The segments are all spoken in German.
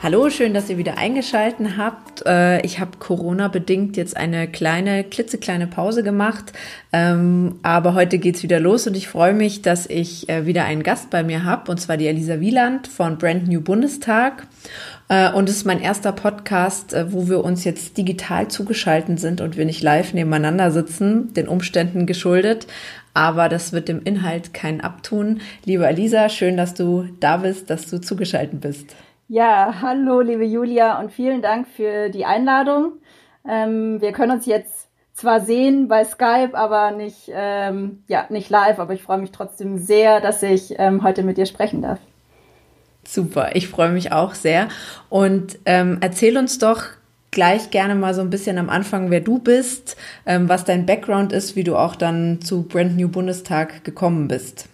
Hallo, schön, dass ihr wieder eingeschalten habt. Äh, ich habe Corona-bedingt jetzt eine kleine, klitzekleine Pause gemacht, ähm, aber heute geht's wieder los und ich freue mich, dass ich äh, wieder einen Gast bei mir habe, und zwar die Elisa Wieland von Brand New Bundestag. Äh, und es ist mein erster Podcast, wo wir uns jetzt digital zugeschalten sind und wir nicht live nebeneinander sitzen, den Umständen geschuldet. Aber das wird dem Inhalt kein Abtun. Liebe Elisa, schön, dass du da bist, dass du zugeschaltet bist. Ja, hallo, liebe Julia, und vielen Dank für die Einladung. Ähm, wir können uns jetzt zwar sehen bei Skype, aber nicht, ähm, ja, nicht live, aber ich freue mich trotzdem sehr, dass ich ähm, heute mit dir sprechen darf. Super, ich freue mich auch sehr. Und ähm, erzähl uns doch gleich gerne mal so ein bisschen am Anfang, wer du bist, ähm, was dein Background ist, wie du auch dann zu Brand New Bundestag gekommen bist.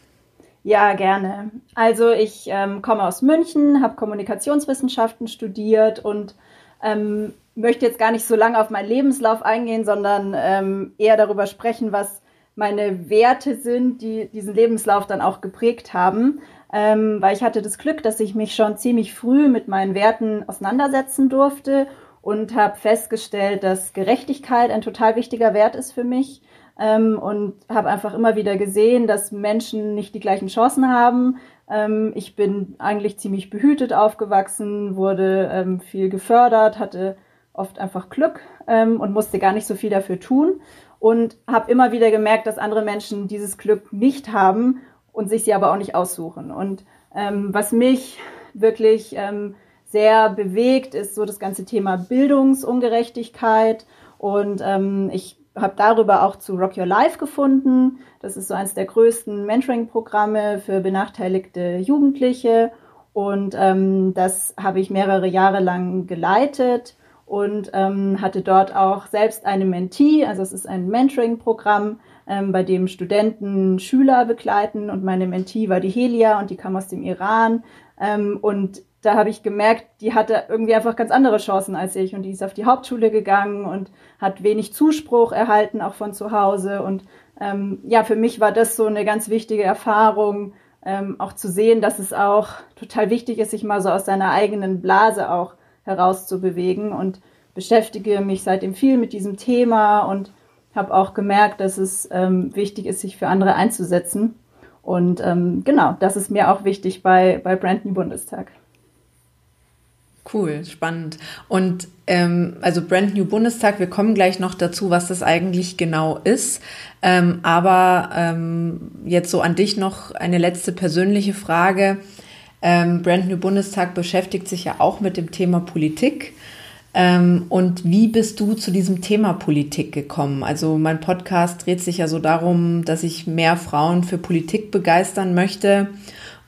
Ja, gerne. Also ich ähm, komme aus München, habe Kommunikationswissenschaften studiert und ähm, möchte jetzt gar nicht so lange auf meinen Lebenslauf eingehen, sondern ähm, eher darüber sprechen, was meine Werte sind, die diesen Lebenslauf dann auch geprägt haben. Ähm, weil ich hatte das Glück, dass ich mich schon ziemlich früh mit meinen Werten auseinandersetzen durfte und habe festgestellt, dass Gerechtigkeit ein total wichtiger Wert ist für mich ähm, und habe einfach immer wieder gesehen, dass Menschen nicht die gleichen Chancen haben. Ähm, ich bin eigentlich ziemlich behütet aufgewachsen, wurde ähm, viel gefördert, hatte oft einfach Glück ähm, und musste gar nicht so viel dafür tun und habe immer wieder gemerkt, dass andere Menschen dieses Glück nicht haben und sich sie aber auch nicht aussuchen. Und ähm, was mich wirklich ähm, sehr bewegt, ist so das ganze Thema Bildungsungerechtigkeit. Und ähm, ich habe darüber auch zu Rock Your Life gefunden. Das ist so eines der größten Mentoring-Programme für benachteiligte Jugendliche. Und ähm, das habe ich mehrere Jahre lang geleitet und ähm, hatte dort auch selbst eine Mentee. Also es ist ein Mentoring-Programm, ähm, bei dem Studenten Schüler begleiten. Und meine Mentee war die Helia und die kam aus dem Iran. Ähm, und da habe ich gemerkt, die hatte irgendwie einfach ganz andere Chancen als ich und die ist auf die Hauptschule gegangen und hat wenig Zuspruch erhalten, auch von zu Hause. Und ähm, ja, für mich war das so eine ganz wichtige Erfahrung, ähm, auch zu sehen, dass es auch total wichtig ist, sich mal so aus seiner eigenen Blase auch herauszubewegen und beschäftige mich seitdem viel mit diesem Thema und habe auch gemerkt, dass es ähm, wichtig ist, sich für andere einzusetzen. Und ähm, genau, das ist mir auch wichtig bei, bei Brand New Bundestag. Cool, spannend. Und ähm, also Brand New Bundestag, wir kommen gleich noch dazu, was das eigentlich genau ist. Ähm, aber ähm, jetzt so an dich noch eine letzte persönliche Frage. Ähm, Brand New Bundestag beschäftigt sich ja auch mit dem Thema Politik. Ähm, und wie bist du zu diesem Thema Politik gekommen? Also mein Podcast dreht sich ja so darum, dass ich mehr Frauen für Politik begeistern möchte.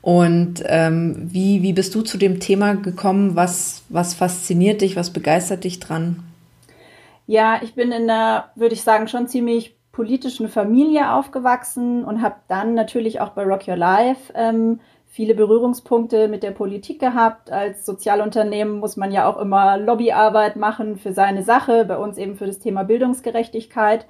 Und ähm, wie, wie bist du zu dem Thema gekommen? Was, was fasziniert dich? Was begeistert dich dran? Ja, ich bin in einer, würde ich sagen, schon ziemlich politischen Familie aufgewachsen und habe dann natürlich auch bei Rock Your Life ähm, viele Berührungspunkte mit der Politik gehabt. Als Sozialunternehmen muss man ja auch immer Lobbyarbeit machen für seine Sache, bei uns eben für das Thema Bildungsgerechtigkeit.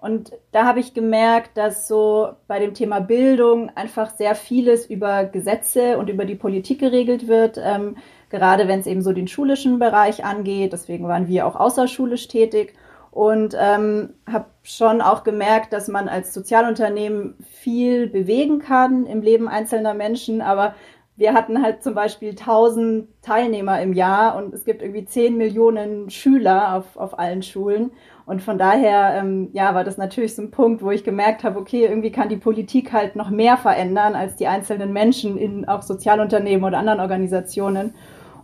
Und da habe ich gemerkt, dass so bei dem Thema Bildung einfach sehr vieles über Gesetze und über die Politik geregelt wird, ähm, gerade wenn es eben so den schulischen Bereich angeht. Deswegen waren wir auch außerschulisch tätig und ähm, habe schon auch gemerkt, dass man als Sozialunternehmen viel bewegen kann im Leben einzelner Menschen, aber wir hatten halt zum Beispiel 1000 Teilnehmer im Jahr und es gibt irgendwie 10 Millionen Schüler auf, auf allen Schulen. Und von daher, ähm, ja, war das natürlich so ein Punkt, wo ich gemerkt habe, okay, irgendwie kann die Politik halt noch mehr verändern als die einzelnen Menschen in auch Sozialunternehmen oder anderen Organisationen.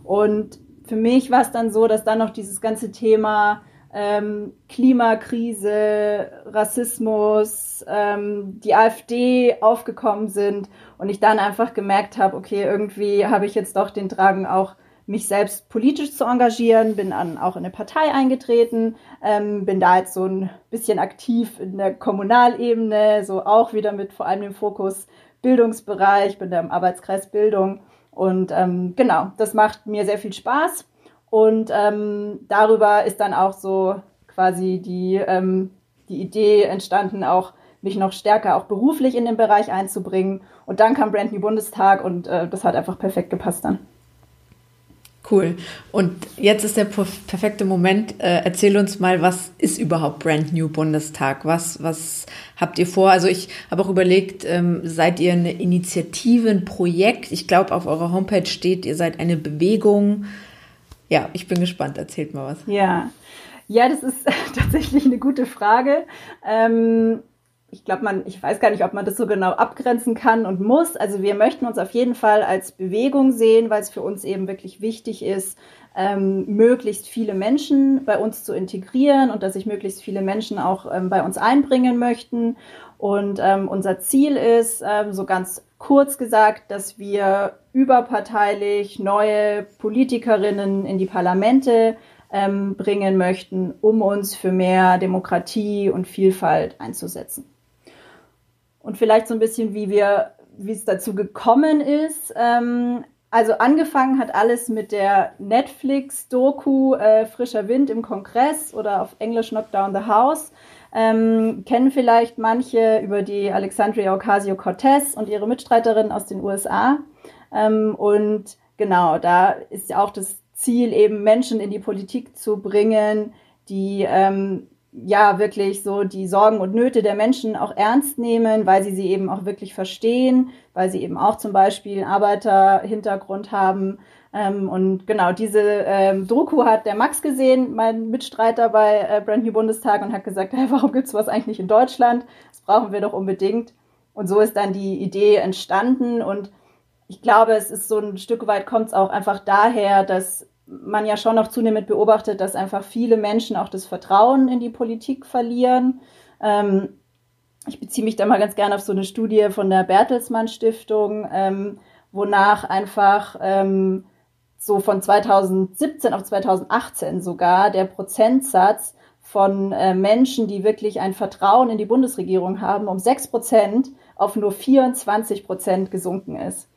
Und für mich war es dann so, dass dann noch dieses ganze Thema ähm, Klimakrise, Rassismus, ähm, die AfD aufgekommen sind und ich dann einfach gemerkt habe, okay, irgendwie habe ich jetzt doch den Drang auch mich selbst politisch zu engagieren, bin dann auch in eine Partei eingetreten, ähm, bin da jetzt so ein bisschen aktiv in der Kommunalebene, so auch wieder mit vor allem dem Fokus Bildungsbereich, bin da im Arbeitskreis Bildung und ähm, genau, das macht mir sehr viel Spaß und ähm, darüber ist dann auch so quasi die, ähm, die Idee entstanden, auch mich noch stärker auch beruflich in den Bereich einzubringen. Und dann kam Brand New Bundestag und äh, das hat einfach perfekt gepasst dann. Cool. Und jetzt ist der perfekte Moment. Äh, erzähl uns mal, was ist überhaupt Brand New Bundestag? Was, was habt ihr vor? Also ich habe auch überlegt, ähm, seid ihr eine Initiative, ein Projekt? Ich glaube, auf eurer Homepage steht, ihr seid eine Bewegung ja, ich bin gespannt. Erzählt mal was. Ja, ja, das ist tatsächlich eine gute Frage. Ähm, ich glaube, man, ich weiß gar nicht, ob man das so genau abgrenzen kann und muss. Also wir möchten uns auf jeden Fall als Bewegung sehen, weil es für uns eben wirklich wichtig ist, ähm, möglichst viele Menschen bei uns zu integrieren und dass sich möglichst viele Menschen auch ähm, bei uns einbringen möchten. Und ähm, unser Ziel ist, ähm, so ganz kurz gesagt, dass wir überparteilich neue Politikerinnen in die Parlamente ähm, bringen möchten, um uns für mehr Demokratie und Vielfalt einzusetzen. Und vielleicht so ein bisschen, wie wir, wie es dazu gekommen ist. Ähm, also angefangen hat alles mit der Netflix-Doku äh, Frischer Wind im Kongress oder auf Englisch Knock Down the House. Ähm, kennen vielleicht manche über die Alexandria Ocasio-Cortez und ihre Mitstreiterin aus den USA. Ähm, und genau, da ist ja auch das Ziel, eben Menschen in die Politik zu bringen, die ähm, ja wirklich so die Sorgen und Nöte der Menschen auch ernst nehmen, weil sie sie eben auch wirklich verstehen, weil sie eben auch zum Beispiel Arbeiterhintergrund haben. Ähm, und genau diese ähm, Doku hat der Max gesehen, mein Mitstreiter bei äh, Brand New Bundestag, und hat gesagt, hey, warum gibt's was eigentlich nicht in Deutschland? Das brauchen wir doch unbedingt. Und so ist dann die Idee entstanden. Und ich glaube, es ist so ein Stück weit kommt es auch einfach daher, dass man ja schon noch zunehmend beobachtet, dass einfach viele Menschen auch das Vertrauen in die Politik verlieren. Ähm, ich beziehe mich da mal ganz gerne auf so eine Studie von der Bertelsmann Stiftung, ähm, wonach einfach ähm, so von 2017 auf 2018 sogar der Prozentsatz von äh, Menschen, die wirklich ein Vertrauen in die Bundesregierung haben, um sechs Prozent auf nur 24 Prozent gesunken ist.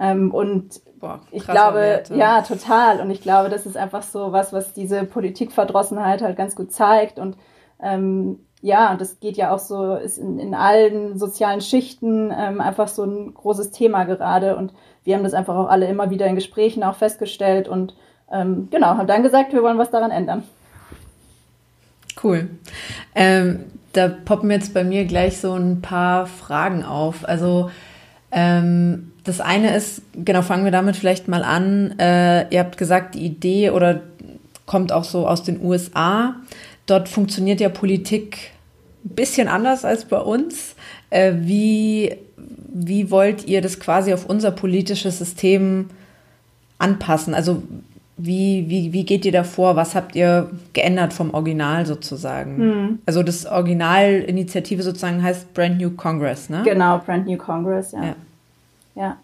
Ähm, und Boah, ich glaube, Werte. ja, total. Und ich glaube, das ist einfach so was, was diese Politikverdrossenheit halt ganz gut zeigt. Und ähm, ja, und das geht ja auch so, ist in, in allen sozialen Schichten ähm, einfach so ein großes Thema gerade. Und wir haben das einfach auch alle immer wieder in Gesprächen auch festgestellt und ähm, genau, haben dann gesagt, wir wollen was daran ändern. Cool. Ähm, da poppen jetzt bei mir gleich so ein paar Fragen auf. Also ähm, das eine ist, genau, fangen wir damit vielleicht mal an. Äh, ihr habt gesagt, die Idee oder kommt auch so aus den USA. Dort funktioniert ja Politik ein bisschen anders als bei uns. Äh, wie, wie wollt ihr das quasi auf unser politisches System anpassen? Also wie, wie, wie geht ihr da vor? Was habt ihr geändert vom Original sozusagen? Hm. Also das Originalinitiative sozusagen heißt Brand New Congress, ne? Genau, Brand New Congress, ja. Ja. Ja.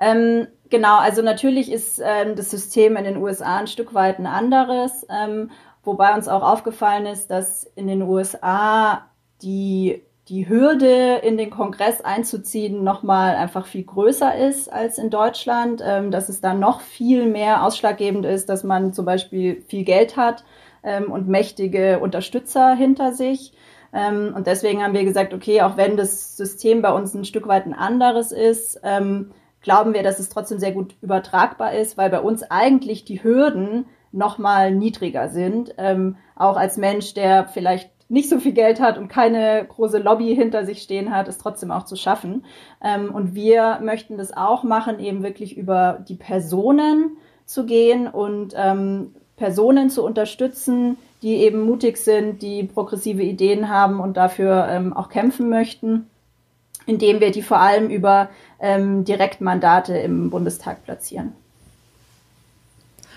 Ähm, genau, also natürlich ist ähm, das System in den USA ein Stück weit ein anderes, ähm, wobei uns auch aufgefallen ist, dass in den USA die die Hürde, in den Kongress einzuziehen, nochmal einfach viel größer ist als in Deutschland, ähm, dass es da noch viel mehr ausschlaggebend ist, dass man zum Beispiel viel Geld hat ähm, und mächtige Unterstützer hinter sich. Ähm, und deswegen haben wir gesagt, okay, auch wenn das System bei uns ein Stück weit ein anderes ist, ähm, glauben wir, dass es trotzdem sehr gut übertragbar ist, weil bei uns eigentlich die Hürden nochmal niedriger sind. Ähm, auch als Mensch, der vielleicht nicht so viel Geld hat und keine große Lobby hinter sich stehen hat, es trotzdem auch zu schaffen. Und wir möchten das auch machen, eben wirklich über die Personen zu gehen und Personen zu unterstützen, die eben mutig sind, die progressive Ideen haben und dafür ähm, auch kämpfen möchten, indem wir die vor allem über ähm, Direktmandate im Bundestag platzieren.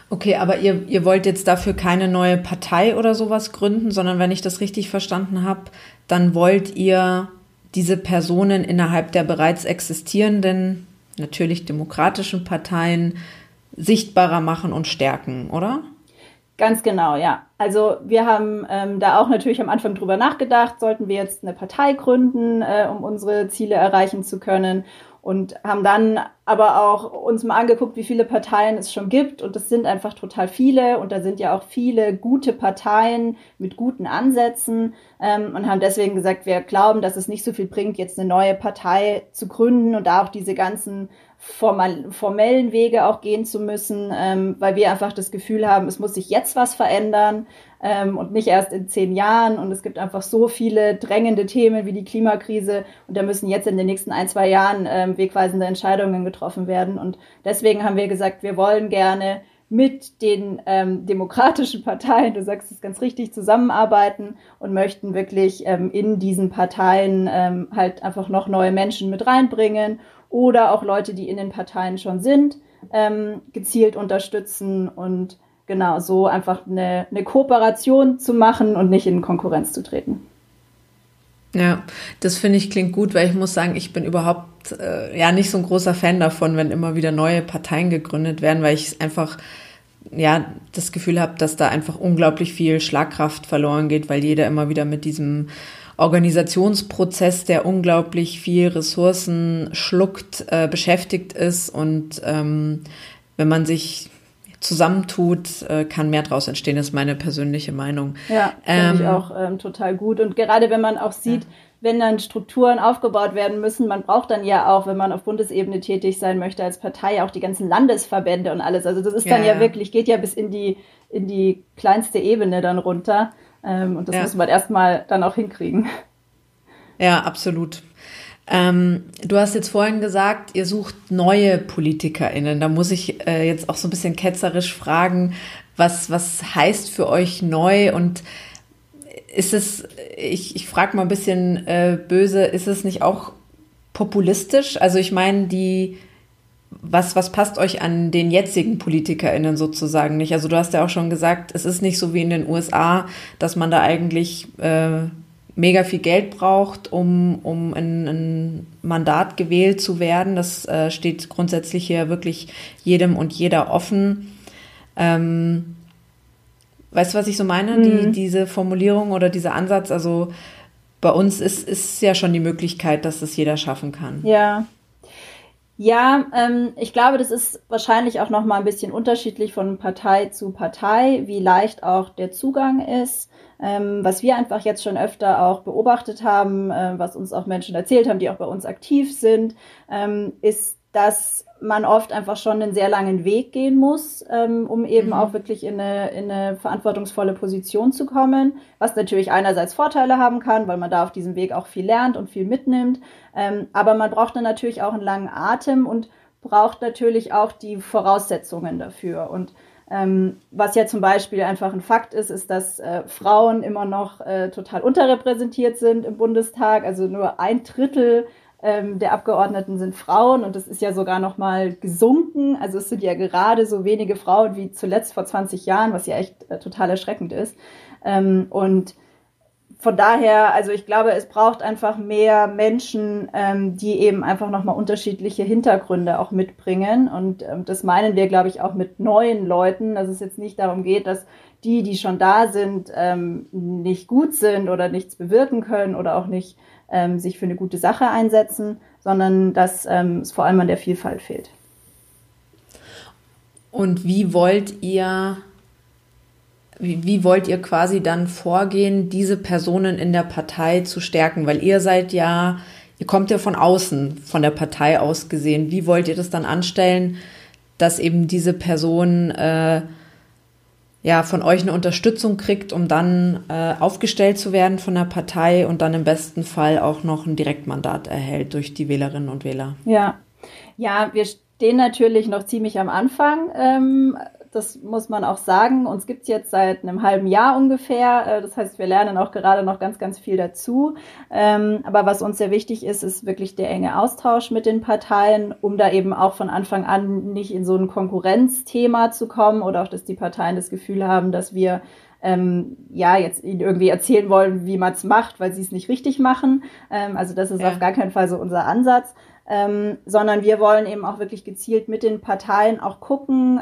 Okay, aber ihr, ihr wollt jetzt dafür keine neue Partei oder sowas gründen, sondern wenn ich das richtig verstanden habe, dann wollt ihr diese Personen innerhalb der bereits existierenden, natürlich demokratischen Parteien sichtbarer machen und stärken, oder? Ganz genau, ja. Also wir haben ähm, da auch natürlich am Anfang drüber nachgedacht, sollten wir jetzt eine Partei gründen, äh, um unsere Ziele erreichen zu können? Und haben dann aber auch uns mal angeguckt, wie viele Parteien es schon gibt. Und es sind einfach total viele. Und da sind ja auch viele gute Parteien mit guten Ansätzen. Ähm, und haben deswegen gesagt, wir glauben, dass es nicht so viel bringt, jetzt eine neue Partei zu gründen und da auch diese ganzen formal, formellen Wege auch gehen zu müssen, ähm, weil wir einfach das Gefühl haben, es muss sich jetzt was verändern ähm, und nicht erst in zehn Jahren. Und es gibt einfach so viele drängende Themen wie die Klimakrise und da müssen jetzt in den nächsten ein, zwei Jahren ähm, wegweisende Entscheidungen getroffen werden. Und deswegen haben wir gesagt, wir wollen gerne mit den ähm, demokratischen Parteien, du sagst es ganz richtig, zusammenarbeiten und möchten wirklich ähm, in diesen Parteien ähm, halt einfach noch neue Menschen mit reinbringen oder auch Leute, die in den Parteien schon sind, ähm, gezielt unterstützen und genau so einfach eine, eine Kooperation zu machen und nicht in Konkurrenz zu treten. Ja, das finde ich klingt gut, weil ich muss sagen, ich bin überhaupt äh, ja nicht so ein großer Fan davon, wenn immer wieder neue Parteien gegründet werden, weil ich einfach ja das Gefühl habe, dass da einfach unglaublich viel Schlagkraft verloren geht, weil jeder immer wieder mit diesem Organisationsprozess, der unglaublich viel Ressourcen schluckt, äh, beschäftigt ist. Und ähm, wenn man sich zusammentut, äh, kann mehr draus entstehen, ist meine persönliche Meinung. Ja, finde ähm, ich auch ähm, total gut. Und gerade wenn man auch sieht, ja. wenn dann Strukturen aufgebaut werden müssen, man braucht dann ja auch, wenn man auf Bundesebene tätig sein möchte als Partei, auch die ganzen Landesverbände und alles. Also das ist dann ja, ja wirklich, geht ja bis in die, in die kleinste Ebene dann runter. Ähm, und das muss man erstmal dann auch hinkriegen. Ja, absolut. Ähm, du hast jetzt vorhin gesagt, ihr sucht neue PolitikerInnen. Da muss ich äh, jetzt auch so ein bisschen ketzerisch fragen, was, was heißt für euch neu und ist es, ich, ich frage mal ein bisschen äh, böse, ist es nicht auch populistisch? Also ich meine, die, was, was passt euch an den jetzigen PolitikerInnen sozusagen nicht? Also du hast ja auch schon gesagt, es ist nicht so wie in den USA, dass man da eigentlich äh, mega viel Geld braucht, um, um ein, ein Mandat gewählt zu werden. Das äh, steht grundsätzlich hier wirklich jedem und jeder offen. Ähm, weißt du, was ich so meine? Mhm. Die, diese Formulierung oder dieser Ansatz, also bei uns ist, ist ja schon die Möglichkeit, dass das jeder schaffen kann. Ja. Ja, ähm, ich glaube, das ist wahrscheinlich auch noch mal ein bisschen unterschiedlich von Partei zu Partei, wie leicht auch der Zugang ist. Ähm, was wir einfach jetzt schon öfter auch beobachtet haben, äh, was uns auch Menschen erzählt haben, die auch bei uns aktiv sind, ähm, ist, dass man oft einfach schon einen sehr langen Weg gehen muss, ähm, um eben mhm. auch wirklich in eine, in eine verantwortungsvolle Position zu kommen, was natürlich einerseits Vorteile haben kann, weil man da auf diesem Weg auch viel lernt und viel mitnimmt, ähm, aber man braucht dann natürlich auch einen langen Atem und braucht natürlich auch die Voraussetzungen dafür und ähm, was ja zum Beispiel einfach ein Fakt ist, ist, dass äh, Frauen immer noch äh, total unterrepräsentiert sind im Bundestag. Also nur ein Drittel ähm, der Abgeordneten sind Frauen und das ist ja sogar noch mal gesunken. Also es sind ja gerade so wenige Frauen wie zuletzt vor 20 Jahren, was ja echt äh, total erschreckend ist. Ähm, und von daher, also ich glaube, es braucht einfach mehr Menschen, ähm, die eben einfach nochmal unterschiedliche Hintergründe auch mitbringen. Und ähm, das meinen wir, glaube ich, auch mit neuen Leuten, dass es jetzt nicht darum geht, dass die, die schon da sind, ähm, nicht gut sind oder nichts bewirken können oder auch nicht ähm, sich für eine gute Sache einsetzen, sondern dass ähm, es vor allem an der Vielfalt fehlt. Und wie wollt ihr, wie, wie wollt ihr quasi dann vorgehen, diese Personen in der Partei zu stärken? Weil ihr seid ja, ihr kommt ja von außen, von der Partei aus gesehen. Wie wollt ihr das dann anstellen, dass eben diese Person äh, ja von euch eine Unterstützung kriegt, um dann äh, aufgestellt zu werden von der Partei und dann im besten Fall auch noch ein Direktmandat erhält durch die Wählerinnen und Wähler? Ja, ja, wir stehen natürlich noch ziemlich am Anfang. Ähm, das muss man auch sagen. Uns gibt's jetzt seit einem halben Jahr ungefähr. Äh, das heißt, wir lernen auch gerade noch ganz, ganz viel dazu. Ähm, aber was uns sehr wichtig ist, ist wirklich der enge Austausch mit den Parteien, um da eben auch von Anfang an nicht in so ein Konkurrenzthema zu kommen oder auch, dass die Parteien das Gefühl haben, dass wir ähm, ja, jetzt ihnen irgendwie erzählen wollen, wie man es macht, weil sie es nicht richtig machen. Ähm, also das ist ja. auf gar keinen Fall so unser Ansatz, ähm, sondern wir wollen eben auch wirklich gezielt mit den Parteien auch gucken,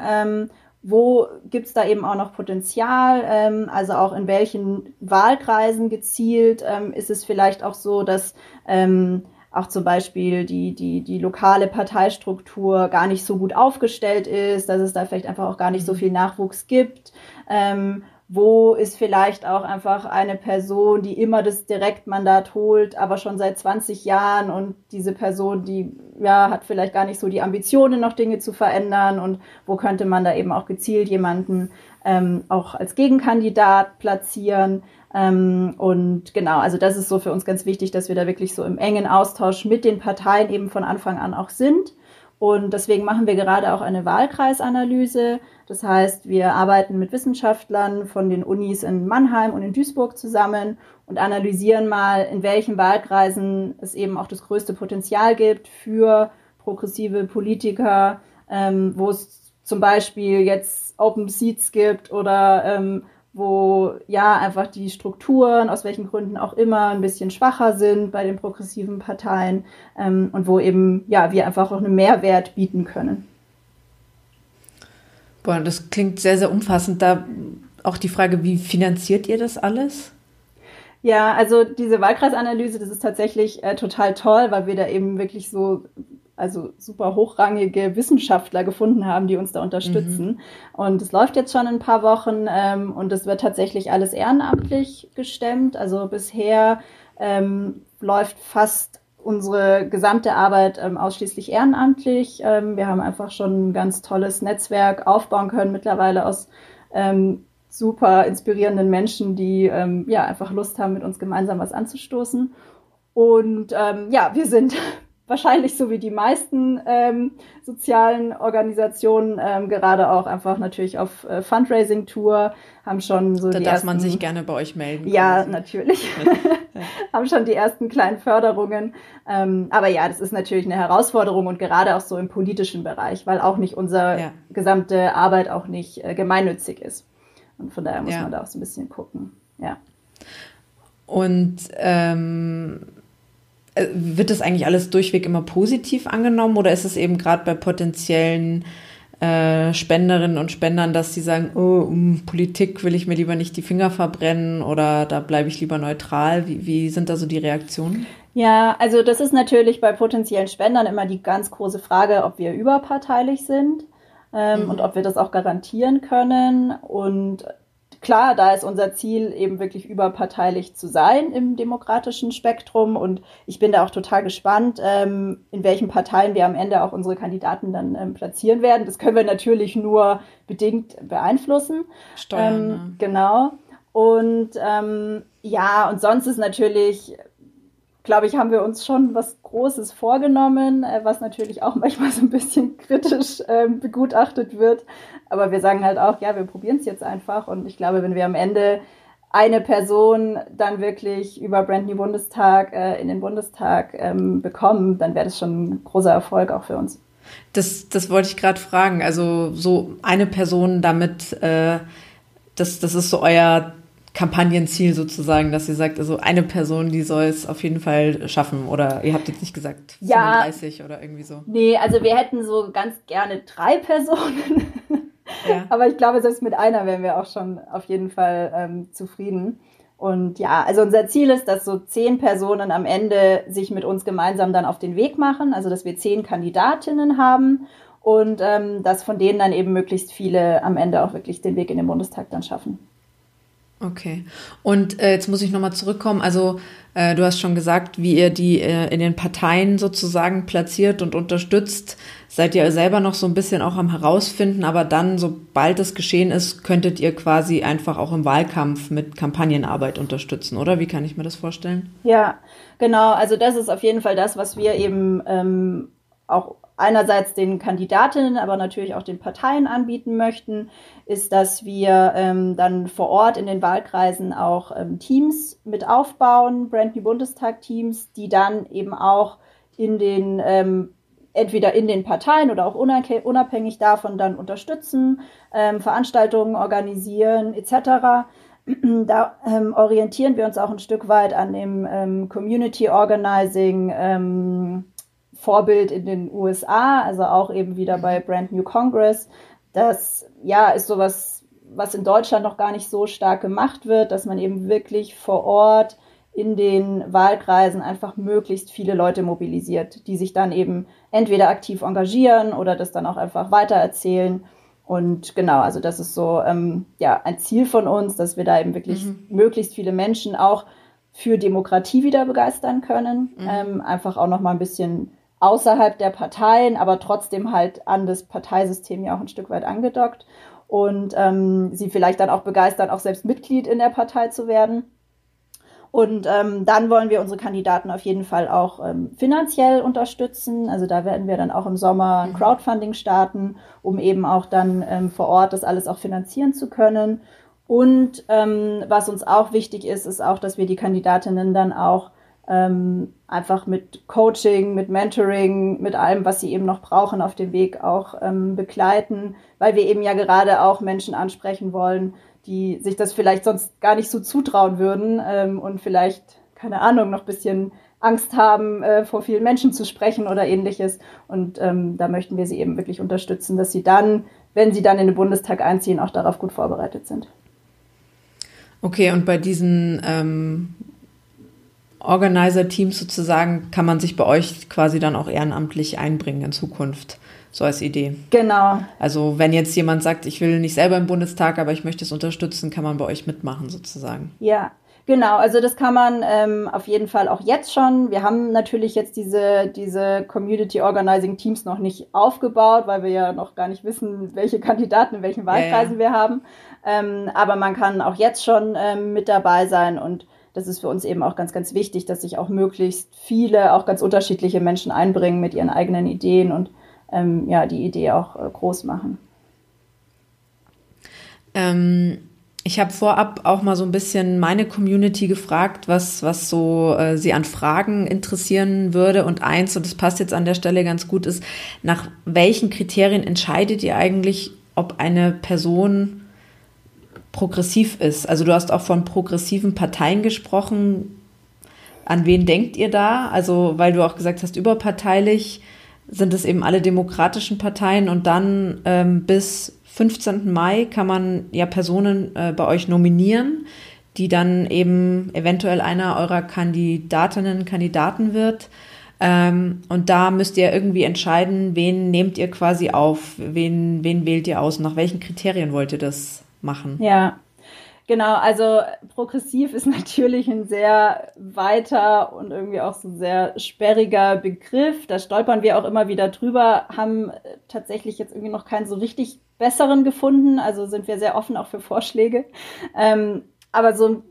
wo gibt's da eben auch noch Potenzial, ähm, also auch in welchen Wahlkreisen gezielt ähm, ist es vielleicht auch so, dass ähm, auch zum Beispiel die, die, die lokale Parteistruktur gar nicht so gut aufgestellt ist, dass es da vielleicht einfach auch gar nicht so mhm. viel Nachwuchs gibt. Ähm, wo ist vielleicht auch einfach eine Person, die immer das Direktmandat holt, aber schon seit 20 Jahren und diese Person, die ja hat vielleicht gar nicht so die Ambitionen, noch Dinge zu verändern und wo könnte man da eben auch gezielt jemanden ähm, auch als Gegenkandidat platzieren. Ähm, und genau, also das ist so für uns ganz wichtig, dass wir da wirklich so im engen Austausch mit den Parteien eben von Anfang an auch sind. Und deswegen machen wir gerade auch eine Wahlkreisanalyse. Das heißt, wir arbeiten mit Wissenschaftlern von den Unis in Mannheim und in Duisburg zusammen und analysieren mal, in welchen Wahlkreisen es eben auch das größte Potenzial gibt für progressive Politiker, ähm, wo es zum Beispiel jetzt Open Seats gibt oder ähm, wo ja einfach die Strukturen, aus welchen Gründen auch immer, ein bisschen schwacher sind bei den progressiven Parteien ähm, und wo eben ja wir einfach auch einen Mehrwert bieten können. Boah, das klingt sehr, sehr umfassend. Da auch die Frage, wie finanziert ihr das alles? Ja, also diese Wahlkreisanalyse, das ist tatsächlich äh, total toll, weil wir da eben wirklich so also super hochrangige Wissenschaftler gefunden haben, die uns da unterstützen. Mhm. Und es läuft jetzt schon ein paar Wochen ähm, und es wird tatsächlich alles ehrenamtlich gestemmt. Also bisher ähm, läuft fast unsere gesamte Arbeit ähm, ausschließlich ehrenamtlich. Ähm, wir haben einfach schon ein ganz tolles Netzwerk aufbauen können mittlerweile aus ähm, super inspirierenden Menschen, die ähm, ja einfach Lust haben, mit uns gemeinsam was anzustoßen. Und ähm, ja, wir sind wahrscheinlich so wie die meisten ähm, sozialen Organisationen ähm, gerade auch einfach natürlich auf äh, Fundraising-Tour, haben schon so da die darf ersten, man sich gerne bei euch melden. Ja, natürlich. haben schon die ersten kleinen Förderungen. Ähm, aber ja, das ist natürlich eine Herausforderung und gerade auch so im politischen Bereich, weil auch nicht unsere ja. gesamte Arbeit auch nicht äh, gemeinnützig ist. Und von daher muss ja. man da auch so ein bisschen gucken. Ja. Und ähm, äh, wird das eigentlich alles durchweg immer positiv angenommen oder ist es eben gerade bei potenziellen äh, Spenderinnen und Spendern, dass sie sagen, oh, um Politik will ich mir lieber nicht die Finger verbrennen oder da bleibe ich lieber neutral? Wie, wie sind da so die Reaktionen? Ja, also das ist natürlich bei potenziellen Spendern immer die ganz große Frage, ob wir überparteilich sind ähm, mhm. und ob wir das auch garantieren können. Und klar, da ist unser Ziel eben wirklich überparteilich zu sein im demokratischen Spektrum und ich bin da auch total gespannt, ähm, in welchen Parteien wir am Ende auch unsere Kandidaten dann ähm, platzieren werden. Das können wir natürlich nur bedingt beeinflussen. Steuern. Ähm, ja. Genau. Und ähm, ja, und sonst ist natürlich glaube ich, haben wir uns schon was Großes vorgenommen, äh, was natürlich auch manchmal so ein bisschen kritisch ähm, begutachtet wird. Aber wir sagen halt auch, ja, wir probieren es jetzt einfach. Und ich glaube, wenn wir am Ende eine Person dann wirklich über Brand New Bundestag äh, in den Bundestag ähm, bekommen, dann wäre das schon ein großer Erfolg auch für uns. Das, das wollte ich gerade fragen. Also so eine Person damit, äh, das, das ist so euer Kampagnenziel sozusagen, dass ihr sagt, also eine Person, die soll es auf jeden Fall schaffen oder ihr habt jetzt nicht gesagt ja, 35 oder irgendwie so. Nee, also wir hätten so ganz gerne drei Personen. Ja. Aber ich glaube, selbst mit einer wären wir auch schon auf jeden Fall ähm, zufrieden. Und ja, also unser Ziel ist, dass so zehn Personen am Ende sich mit uns gemeinsam dann auf den Weg machen, also dass wir zehn Kandidatinnen haben und ähm, dass von denen dann eben möglichst viele am Ende auch wirklich den Weg in den Bundestag dann schaffen. Okay. Und äh, jetzt muss ich nochmal zurückkommen. Also äh, du hast schon gesagt, wie ihr die äh, in den Parteien sozusagen platziert und unterstützt. Seid ihr selber noch so ein bisschen auch am herausfinden, aber dann, sobald es geschehen ist, könntet ihr quasi einfach auch im Wahlkampf mit Kampagnenarbeit unterstützen, oder? Wie kann ich mir das vorstellen? Ja, genau. Also das ist auf jeden Fall das, was wir eben ähm, auch einerseits den Kandidatinnen, aber natürlich auch den Parteien anbieten möchten, ist, dass wir ähm, dann vor Ort in den Wahlkreisen auch ähm, Teams mit aufbauen, Brand New Bundestag Teams, die dann eben auch in den ähm, entweder in den Parteien oder auch unabhängig davon dann unterstützen, ähm, Veranstaltungen organisieren etc. Da ähm, orientieren wir uns auch ein Stück weit an dem ähm, Community Organizing ähm, Vorbild in den USA, also auch eben wieder bei. Brand New Congress. Das ja ist sowas, was in Deutschland noch gar nicht so stark gemacht wird, dass man eben wirklich vor Ort in den Wahlkreisen einfach möglichst viele Leute mobilisiert, die sich dann eben entweder aktiv engagieren oder das dann auch einfach weitererzählen. Und genau, also das ist so ähm, ja ein Ziel von uns, dass wir da eben wirklich mhm. möglichst viele Menschen auch für Demokratie wieder begeistern können. Mhm. Ähm, einfach auch noch mal ein bisschen außerhalb der Parteien, aber trotzdem halt an das Parteisystem ja auch ein Stück weit angedockt und ähm, sie vielleicht dann auch begeistern, auch selbst Mitglied in der Partei zu werden. Und ähm, dann wollen wir unsere Kandidaten auf jeden Fall auch ähm, finanziell unterstützen. Also da werden wir dann auch im Sommer mhm. Crowdfunding starten, um eben auch dann ähm, vor Ort das alles auch finanzieren zu können. Und ähm, was uns auch wichtig ist, ist auch, dass wir die Kandidatinnen dann auch ähm, einfach mit Coaching, mit Mentoring, mit allem, was sie eben noch brauchen auf dem Weg auch ähm, begleiten, weil wir eben ja gerade auch Menschen ansprechen wollen, die sich das vielleicht sonst gar nicht so zutrauen würden ähm, und vielleicht, keine Ahnung, noch bisschen Angst haben, äh, vor vielen Menschen zu sprechen oder ähnliches. Und ähm, da möchten wir sie eben wirklich unterstützen, dass sie dann, wenn sie dann in den Bundestag einziehen, auch darauf gut vorbereitet sind. Okay, und bei diesen ähm, Organizer-Teams sozusagen kann man sich bei euch quasi dann auch ehrenamtlich einbringen in Zukunft. So als Idee. Genau. Also wenn jetzt jemand sagt, ich will nicht selber im Bundestag, aber ich möchte es unterstützen, kann man bei euch mitmachen sozusagen. Ja, Genau, also das kann man ähm, auf jeden Fall auch jetzt schon. Wir haben natürlich jetzt diese, diese Community Organizing Teams noch nicht aufgebaut, weil wir ja noch gar nicht wissen, welche Kandidaten in welchen Wahlkreisen ja, ja. wir haben. Ähm, aber man kann auch jetzt schon ähm, mit dabei sein und das ist für uns eben auch ganz, ganz wichtig, dass sich auch möglichst viele, auch ganz unterschiedliche Menschen einbringen mit ihren eigenen Ideen und ähm, ja, die Idee auch äh, groß machen. Ähm, ich habe vorab auch mal so ein bisschen meine Community gefragt, was, was so äh, sie an Fragen interessieren würde. Und eins, und das passt jetzt an der Stelle ganz gut, ist, nach welchen Kriterien entscheidet ihr eigentlich, ob eine Person progressiv ist. Also du hast auch von progressiven Parteien gesprochen. An wen denkt ihr da? Also, weil du auch gesagt hast, überparteilich sind es eben alle demokratischen Parteien und dann ähm, bis 15. Mai kann man ja Personen äh, bei euch nominieren, die dann eben eventuell einer eurer Kandidatinnen, Kandidaten wird. Ähm, und da müsst ihr irgendwie entscheiden, wen nehmt ihr quasi auf, wen, wen wählt ihr aus, nach welchen Kriterien wollt ihr das machen. Ja, Genau, also progressiv ist natürlich ein sehr weiter und irgendwie auch so sehr sperriger Begriff. Da stolpern wir auch immer wieder drüber, haben tatsächlich jetzt irgendwie noch keinen so richtig besseren gefunden. Also sind wir sehr offen auch für Vorschläge. Ähm, aber so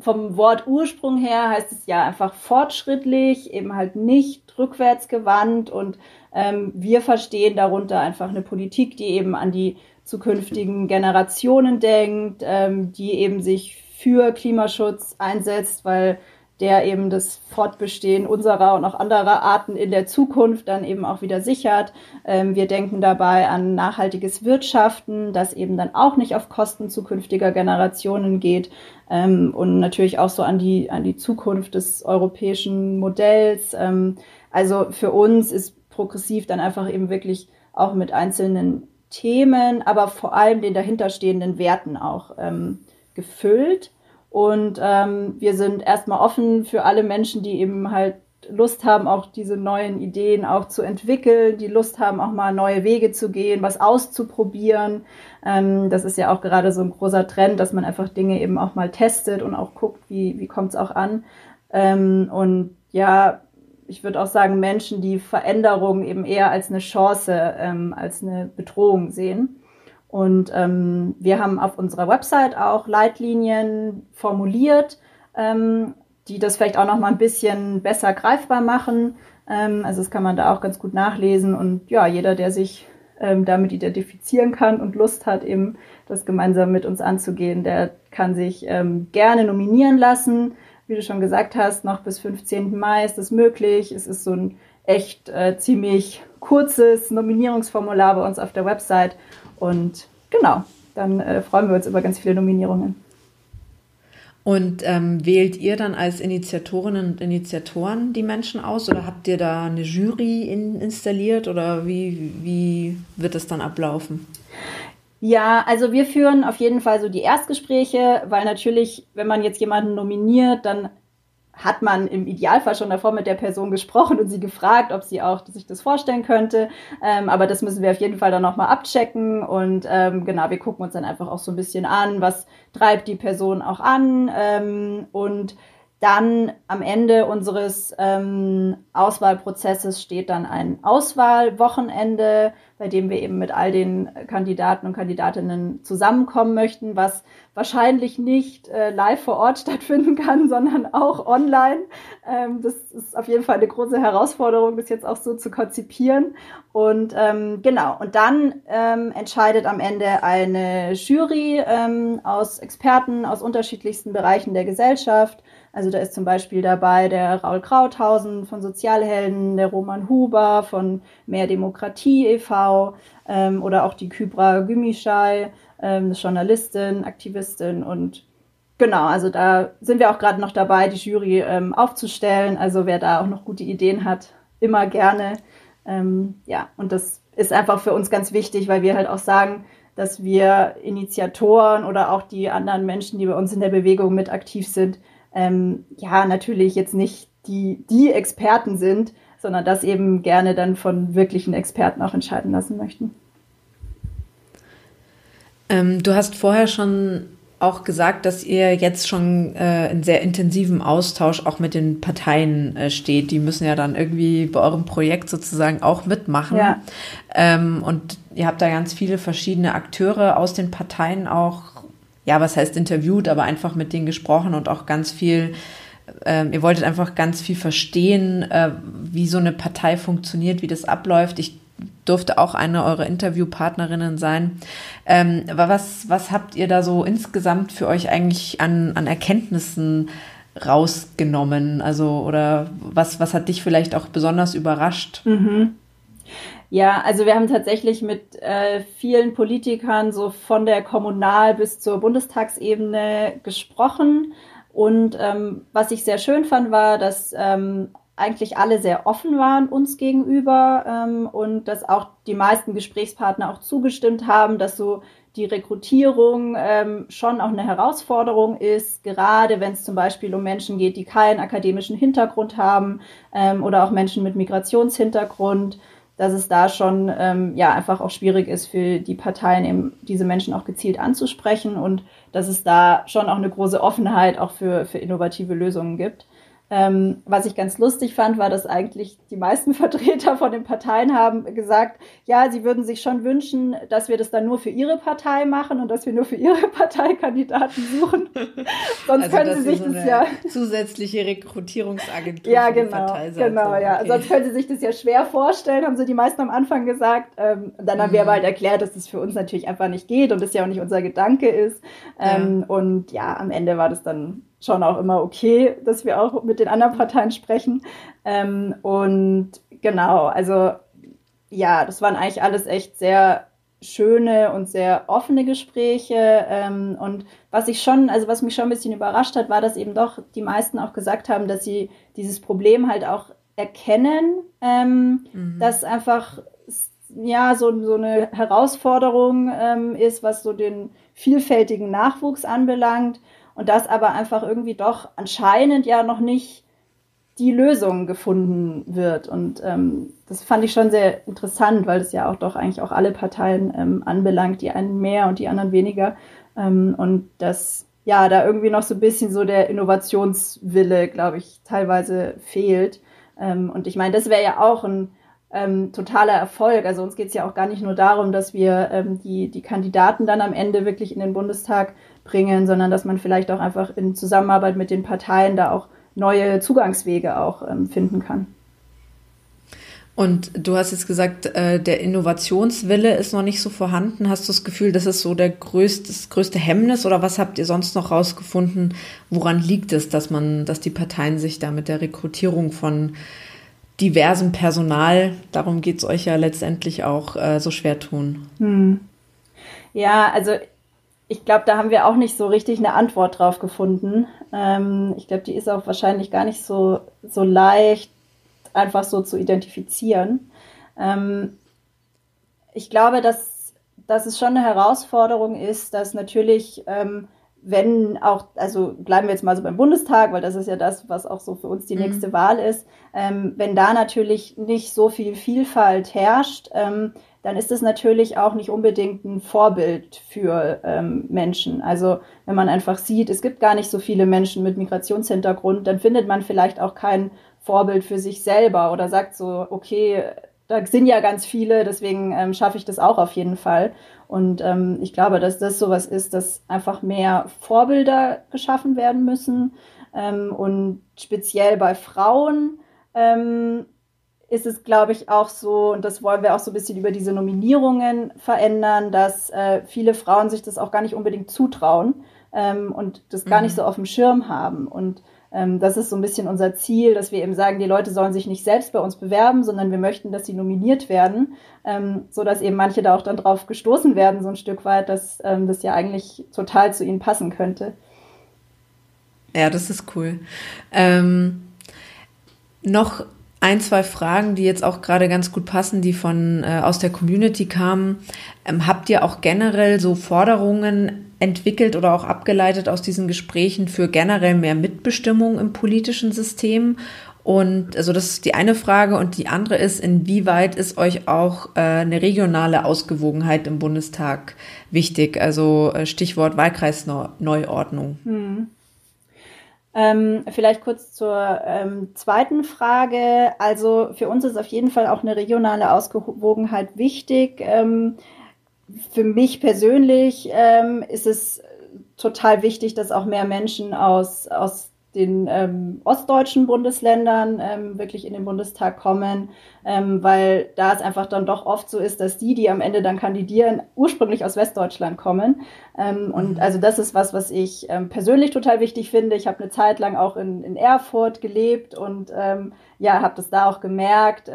vom Wort Ursprung her heißt es ja einfach fortschrittlich, eben halt nicht rückwärtsgewandt und ähm, wir verstehen darunter einfach eine Politik, die eben an die zukünftigen Generationen denkt, ähm, die eben sich für Klimaschutz einsetzt, weil der eben das Fortbestehen unserer und auch anderer Arten in der Zukunft dann eben auch wieder sichert. Ähm, wir denken dabei an nachhaltiges Wirtschaften, das eben dann auch nicht auf Kosten zukünftiger Generationen geht ähm, und natürlich auch so an die, an die Zukunft des europäischen Modells. Ähm, also für uns ist progressiv dann einfach eben wirklich auch mit einzelnen Themen, aber vor allem den dahinterstehenden Werten auch ähm, gefüllt. Und ähm, wir sind erstmal offen für alle Menschen, die eben halt Lust haben, auch diese neuen Ideen auch zu entwickeln, die Lust haben, auch mal neue Wege zu gehen, was auszuprobieren. Ähm, das ist ja auch gerade so ein großer Trend, dass man einfach Dinge eben auch mal testet und auch guckt, wie, wie kommt es auch an. Ähm, und ja, ich würde auch sagen, Menschen, die Veränderung eben eher als eine Chance, ähm, als eine Bedrohung sehen. Und ähm, wir haben auf unserer Website auch Leitlinien formuliert, ähm, die das vielleicht auch noch mal ein bisschen besser greifbar machen. Ähm, also das kann man da auch ganz gut nachlesen. Und ja, jeder, der sich ähm, damit identifizieren kann und Lust hat, eben das gemeinsam mit uns anzugehen, der kann sich ähm, gerne nominieren lassen. Wie du schon gesagt hast, noch bis 15. Mai ist es möglich. Es ist so ein echt äh, ziemlich kurzes Nominierungsformular bei uns auf der Website. Und genau, dann äh, freuen wir uns über ganz viele Nominierungen. Und ähm, wählt ihr dann als Initiatorinnen und Initiatoren die Menschen aus oder habt ihr da eine Jury in, installiert oder wie, wie wird das dann ablaufen? Ja, also wir führen auf jeden Fall so die Erstgespräche, weil natürlich, wenn man jetzt jemanden nominiert, dann hat man im Idealfall schon davor mit der Person gesprochen und sie gefragt, ob sie auch sich das vorstellen könnte. Ähm, aber das müssen wir auf jeden Fall dann nochmal abchecken. Und ähm, genau, wir gucken uns dann einfach auch so ein bisschen an, was treibt die Person auch an. Ähm, und dann am Ende unseres ähm, Auswahlprozesses steht dann ein Auswahlwochenende, bei dem wir eben mit all den Kandidaten und Kandidatinnen zusammenkommen möchten, was wahrscheinlich nicht äh, live vor Ort stattfinden kann, sondern auch online. Ähm, das ist auf jeden Fall eine große Herausforderung, das jetzt auch so zu konzipieren. Und ähm, genau, und dann ähm, entscheidet am Ende eine Jury ähm, aus Experten aus unterschiedlichsten Bereichen der Gesellschaft also da ist zum Beispiel dabei der Raul Krauthausen von Sozialhelden, der Roman Huber von Mehr Demokratie e.V. Ähm, oder auch die Kybra Gümischai, ähm, Journalistin, Aktivistin und genau, also da sind wir auch gerade noch dabei, die Jury ähm, aufzustellen. Also wer da auch noch gute Ideen hat, immer gerne. Ähm, ja, und das ist einfach für uns ganz wichtig, weil wir halt auch sagen, dass wir Initiatoren oder auch die anderen Menschen, die bei uns in der Bewegung mit aktiv sind, ähm, ja, natürlich jetzt nicht die, die Experten sind, sondern das eben gerne dann von wirklichen Experten auch entscheiden lassen möchten. Ähm, du hast vorher schon auch gesagt, dass ihr jetzt schon äh, in sehr intensivem Austausch auch mit den Parteien äh, steht. Die müssen ja dann irgendwie bei eurem Projekt sozusagen auch mitmachen. Ja. Ähm, und ihr habt da ganz viele verschiedene Akteure aus den Parteien auch ja, was heißt interviewt, aber einfach mit denen gesprochen und auch ganz viel, äh, ihr wolltet einfach ganz viel verstehen, äh, wie so eine Partei funktioniert, wie das abläuft. Ich durfte auch eine eurer Interviewpartnerinnen sein. Ähm, was, was habt ihr da so insgesamt für euch eigentlich an, an Erkenntnissen rausgenommen? Also, oder was, was hat dich vielleicht auch besonders überrascht? Mhm. Ja, also wir haben tatsächlich mit äh, vielen Politikern so von der Kommunal- bis zur Bundestagsebene gesprochen. Und ähm, was ich sehr schön fand, war, dass ähm, eigentlich alle sehr offen waren uns gegenüber ähm, und dass auch die meisten Gesprächspartner auch zugestimmt haben, dass so die Rekrutierung ähm, schon auch eine Herausforderung ist, gerade wenn es zum Beispiel um Menschen geht, die keinen akademischen Hintergrund haben ähm, oder auch Menschen mit Migrationshintergrund dass es da schon ähm, ja einfach auch schwierig ist für die Parteien eben diese Menschen auch gezielt anzusprechen. Und dass es da schon auch eine große Offenheit auch für, für innovative Lösungen gibt. Ähm, was ich ganz lustig fand, war, dass eigentlich die meisten Vertreter von den Parteien haben gesagt, ja, sie würden sich schon wünschen, dass wir das dann nur für ihre Partei machen und dass wir nur für ihre Parteikandidaten suchen. Sonst also, können sie sich das ja zusätzliche Rekrutierungsagentur ja, genau, genau, ja. Okay. Sonst können sie sich das ja schwer vorstellen, haben sie die meisten am Anfang gesagt. Ähm, dann haben mhm. wir aber halt erklärt, dass das für uns natürlich einfach nicht geht und das ja auch nicht unser Gedanke ist. Ähm, ja. Und ja, am Ende war das dann schon auch immer okay, dass wir auch mit den anderen Parteien sprechen. Ähm, und genau, also ja, das waren eigentlich alles echt sehr schöne und sehr offene Gespräche. Ähm, und was ich schon, also was mich schon ein bisschen überrascht hat, war, dass eben doch die meisten auch gesagt haben, dass sie dieses Problem halt auch erkennen, ähm, mhm. dass einfach ja so, so eine Herausforderung ähm, ist, was so den vielfältigen Nachwuchs anbelangt und das aber einfach irgendwie doch anscheinend ja noch nicht die Lösung gefunden wird. Und ähm, das fand ich schon sehr interessant, weil es ja auch doch eigentlich auch alle Parteien ähm, anbelangt, die einen mehr und die anderen weniger. Ähm, und dass ja da irgendwie noch so ein bisschen so der Innovationswille, glaube ich, teilweise fehlt. Ähm, und ich meine, das wäre ja auch ein ähm, totaler Erfolg. Also uns geht es ja auch gar nicht nur darum, dass wir ähm, die, die Kandidaten dann am Ende wirklich in den Bundestag bringen, sondern dass man vielleicht auch einfach in Zusammenarbeit mit den Parteien da auch neue Zugangswege auch ähm, finden kann. Und du hast jetzt gesagt, äh, der Innovationswille ist noch nicht so vorhanden. Hast du das Gefühl, das ist so der größte, das größte Hemmnis oder was habt ihr sonst noch rausgefunden? Woran liegt es, dass man, dass die Parteien sich da mit der Rekrutierung von diversem Personal, darum geht es euch ja letztendlich auch, äh, so schwer tun? Hm. Ja, also ich glaube, da haben wir auch nicht so richtig eine Antwort drauf gefunden. Ähm, ich glaube, die ist auch wahrscheinlich gar nicht so, so leicht einfach so zu identifizieren. Ähm, ich glaube, dass, dass es schon eine Herausforderung ist, dass natürlich ähm, wenn auch, also bleiben wir jetzt mal so beim Bundestag, weil das ist ja das, was auch so für uns die mhm. nächste Wahl ist, ähm, wenn da natürlich nicht so viel Vielfalt herrscht, ähm, dann ist es natürlich auch nicht unbedingt ein Vorbild für ähm, Menschen. Also wenn man einfach sieht, es gibt gar nicht so viele Menschen mit Migrationshintergrund, dann findet man vielleicht auch kein Vorbild für sich selber oder sagt so, okay, da sind ja ganz viele, deswegen ähm, schaffe ich das auch auf jeden Fall. Und ähm, ich glaube, dass das sowas ist, dass einfach mehr Vorbilder geschaffen werden müssen. Ähm, und speziell bei Frauen ähm, ist es, glaube ich, auch so, und das wollen wir auch so ein bisschen über diese Nominierungen verändern, dass äh, viele Frauen sich das auch gar nicht unbedingt zutrauen ähm, und das gar mhm. nicht so auf dem Schirm haben. Und das ist so ein bisschen unser Ziel, dass wir eben sagen, die Leute sollen sich nicht selbst bei uns bewerben, sondern wir möchten, dass sie nominiert werden, ähm, so dass eben manche da auch dann drauf gestoßen werden, so ein Stück weit, dass ähm, das ja eigentlich total zu ihnen passen könnte. Ja, das ist cool. Ähm, noch ein, zwei Fragen, die jetzt auch gerade ganz gut passen, die von äh, aus der Community kamen. Ähm, habt ihr auch generell so Forderungen entwickelt oder auch abgeleitet aus diesen Gesprächen für generell mehr Mitbestimmung im politischen System? Und also das ist die eine Frage und die andere ist, inwieweit ist euch auch äh, eine regionale Ausgewogenheit im Bundestag wichtig? Also äh, Stichwort Wahlkreisneuordnung. Hm. Ähm, vielleicht kurz zur ähm, zweiten Frage. Also für uns ist auf jeden Fall auch eine regionale Ausgewogenheit wichtig. Ähm, für mich persönlich ähm, ist es total wichtig, dass auch mehr Menschen aus, aus den ähm, ostdeutschen Bundesländern ähm, wirklich in den Bundestag kommen, ähm, weil da es einfach dann doch oft so ist, dass die, die am Ende dann kandidieren, ursprünglich aus Westdeutschland kommen. Ähm, und mhm. also das ist was, was ich ähm, persönlich total wichtig finde. Ich habe eine Zeit lang auch in, in Erfurt gelebt und ähm, ja, habe das da auch gemerkt.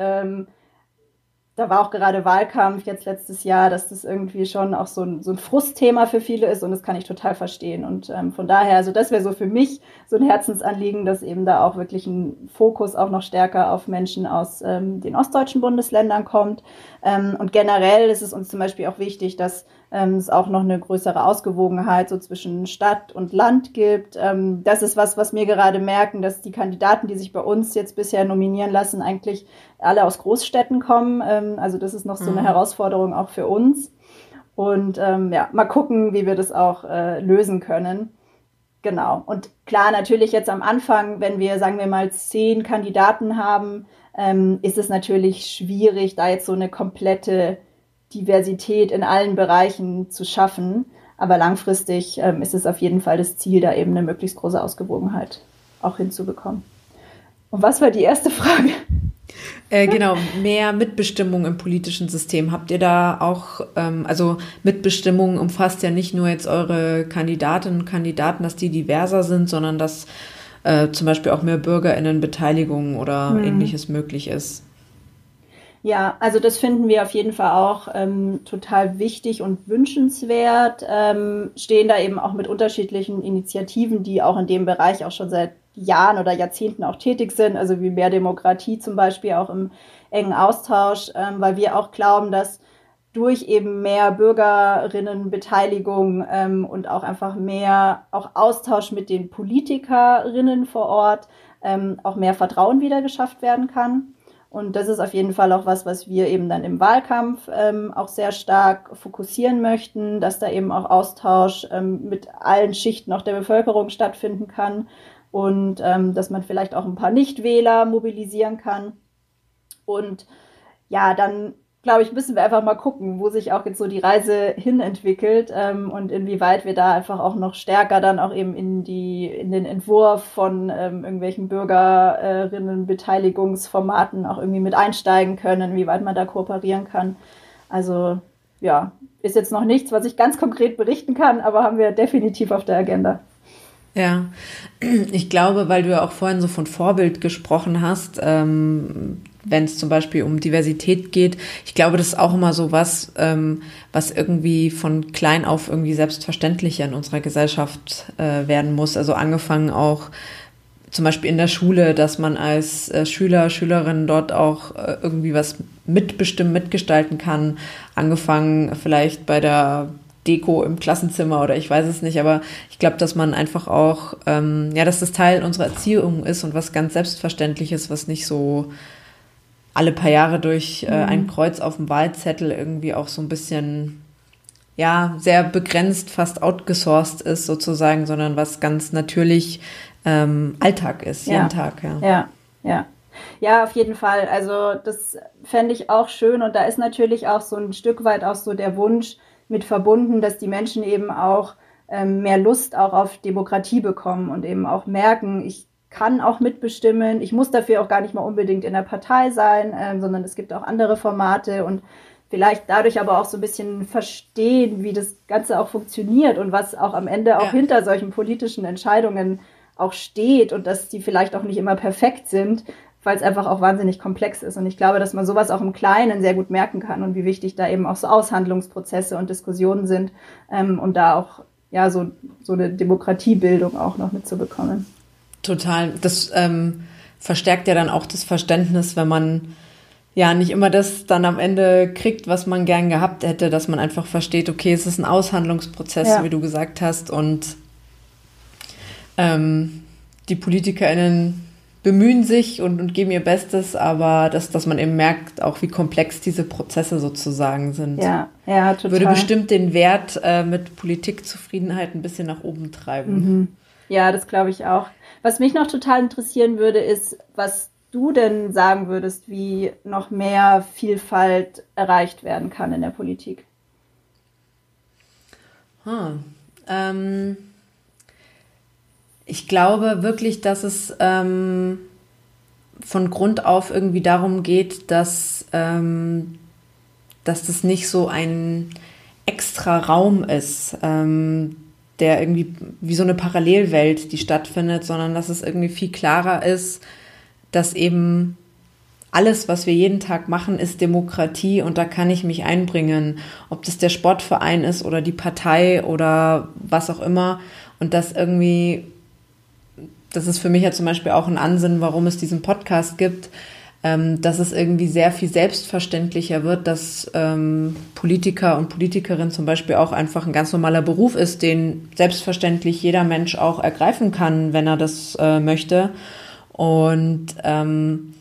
Da war auch gerade Wahlkampf jetzt letztes Jahr, dass das irgendwie schon auch so ein, so ein Frustthema für viele ist und das kann ich total verstehen. Und ähm, von daher, also das wäre so für mich so ein Herzensanliegen, dass eben da auch wirklich ein Fokus auch noch stärker auf Menschen aus ähm, den ostdeutschen Bundesländern kommt. Ähm, und generell ist es uns zum Beispiel auch wichtig, dass ähm, es auch noch eine größere Ausgewogenheit so zwischen Stadt und Land gibt. Ähm, das ist was, was wir gerade merken, dass die Kandidaten, die sich bei uns jetzt bisher nominieren lassen, eigentlich alle aus Großstädten kommen. Ähm, also das ist noch so eine mhm. Herausforderung auch für uns. Und ähm, ja, mal gucken, wie wir das auch äh, lösen können. Genau. Und klar, natürlich jetzt am Anfang, wenn wir, sagen wir mal, zehn Kandidaten haben, ähm, ist es natürlich schwierig, da jetzt so eine komplette Diversität in allen Bereichen zu schaffen. Aber langfristig ähm, ist es auf jeden Fall das Ziel, da eben eine möglichst große Ausgewogenheit auch hinzubekommen. Und was war die erste Frage? Äh, genau, mehr Mitbestimmung im politischen System. Habt ihr da auch, ähm, also Mitbestimmung umfasst ja nicht nur jetzt eure Kandidatinnen und Kandidaten, dass die diverser sind, sondern dass äh, zum Beispiel auch mehr BürgerInnenbeteiligung oder hm. ähnliches möglich ist. Ja, also das finden wir auf jeden Fall auch ähm, total wichtig und wünschenswert. Ähm, stehen da eben auch mit unterschiedlichen Initiativen, die auch in dem Bereich auch schon seit Jahren oder Jahrzehnten auch tätig sind, also wie mehr Demokratie zum Beispiel auch im engen Austausch, ähm, weil wir auch glauben, dass durch eben mehr Bürgerinnenbeteiligung ähm, und auch einfach mehr auch Austausch mit den Politikerinnen vor Ort ähm, auch mehr Vertrauen wieder geschafft werden kann. Und das ist auf jeden Fall auch was, was wir eben dann im Wahlkampf ähm, auch sehr stark fokussieren möchten, dass da eben auch Austausch ähm, mit allen Schichten auch der Bevölkerung stattfinden kann und ähm, dass man vielleicht auch ein paar Nichtwähler mobilisieren kann. Und ja, dann glaube ich, müssen wir einfach mal gucken, wo sich auch jetzt so die Reise hin entwickelt ähm, und inwieweit wir da einfach auch noch stärker dann auch eben in die in den Entwurf von ähm, irgendwelchen Bürgerinnenbeteiligungsformaten auch irgendwie mit einsteigen können, inwieweit man da kooperieren kann. Also ja, ist jetzt noch nichts, was ich ganz konkret berichten kann, aber haben wir definitiv auf der Agenda. Ja, ich glaube, weil du ja auch vorhin so von Vorbild gesprochen hast, ähm, wenn es zum Beispiel um Diversität geht. Ich glaube, das ist auch immer so was, ähm, was irgendwie von klein auf irgendwie selbstverständlicher in unserer Gesellschaft äh, werden muss. Also angefangen auch zum Beispiel in der Schule, dass man als äh, Schüler, Schülerin dort auch äh, irgendwie was mitbestimmen, mitgestalten kann. Angefangen vielleicht bei der Deko im Klassenzimmer oder ich weiß es nicht, aber ich glaube, dass man einfach auch, ähm, ja, dass das Teil unserer Erziehung ist und was ganz Selbstverständliches, was nicht so alle paar Jahre durch äh, ein mhm. Kreuz auf dem Wahlzettel irgendwie auch so ein bisschen ja sehr begrenzt, fast outgesourced ist sozusagen, sondern was ganz natürlich ähm, Alltag ist, ja. jeden Tag. Ja. ja, ja. Ja, auf jeden Fall. Also das fände ich auch schön und da ist natürlich auch so ein Stück weit auch so der Wunsch mit verbunden, dass die Menschen eben auch ähm, mehr Lust auch auf Demokratie bekommen und eben auch merken, ich kann auch mitbestimmen. Ich muss dafür auch gar nicht mal unbedingt in der Partei sein, ähm, sondern es gibt auch andere Formate und vielleicht dadurch aber auch so ein bisschen verstehen, wie das Ganze auch funktioniert und was auch am Ende auch ja. hinter solchen politischen Entscheidungen auch steht und dass die vielleicht auch nicht immer perfekt sind, weil es einfach auch wahnsinnig komplex ist. Und ich glaube, dass man sowas auch im Kleinen sehr gut merken kann und wie wichtig da eben auch so Aushandlungsprozesse und Diskussionen sind, ähm, um da auch ja so, so eine Demokratiebildung auch noch mitzubekommen. Total. Das ähm, verstärkt ja dann auch das Verständnis, wenn man ja nicht immer das dann am Ende kriegt, was man gern gehabt hätte, dass man einfach versteht, okay, es ist ein Aushandlungsprozess, ja. wie du gesagt hast, und ähm, die PolitikerInnen bemühen sich und, und geben ihr Bestes, aber dass, dass man eben merkt, auch wie komplex diese Prozesse sozusagen sind. Ja, ja, total. Würde bestimmt den Wert äh, mit Politikzufriedenheit ein bisschen nach oben treiben. Mhm. Ja, das glaube ich auch. Was mich noch total interessieren würde, ist, was du denn sagen würdest, wie noch mehr Vielfalt erreicht werden kann in der Politik. Hm. Ähm, ich glaube wirklich, dass es ähm, von Grund auf irgendwie darum geht, dass, ähm, dass das nicht so ein extra Raum ist, ähm, der irgendwie wie so eine Parallelwelt, die stattfindet, sondern dass es irgendwie viel klarer ist, dass eben alles, was wir jeden Tag machen, ist Demokratie und da kann ich mich einbringen, ob das der Sportverein ist oder die Partei oder was auch immer. Und das irgendwie, das ist für mich ja zum Beispiel auch ein Ansinn, warum es diesen Podcast gibt, ähm, dass es irgendwie sehr viel selbstverständlicher wird, dass ähm, Politiker und Politikerinnen zum Beispiel auch einfach ein ganz normaler Beruf ist, den selbstverständlich jeder Mensch auch ergreifen kann, wenn er das äh, möchte. Und ähm,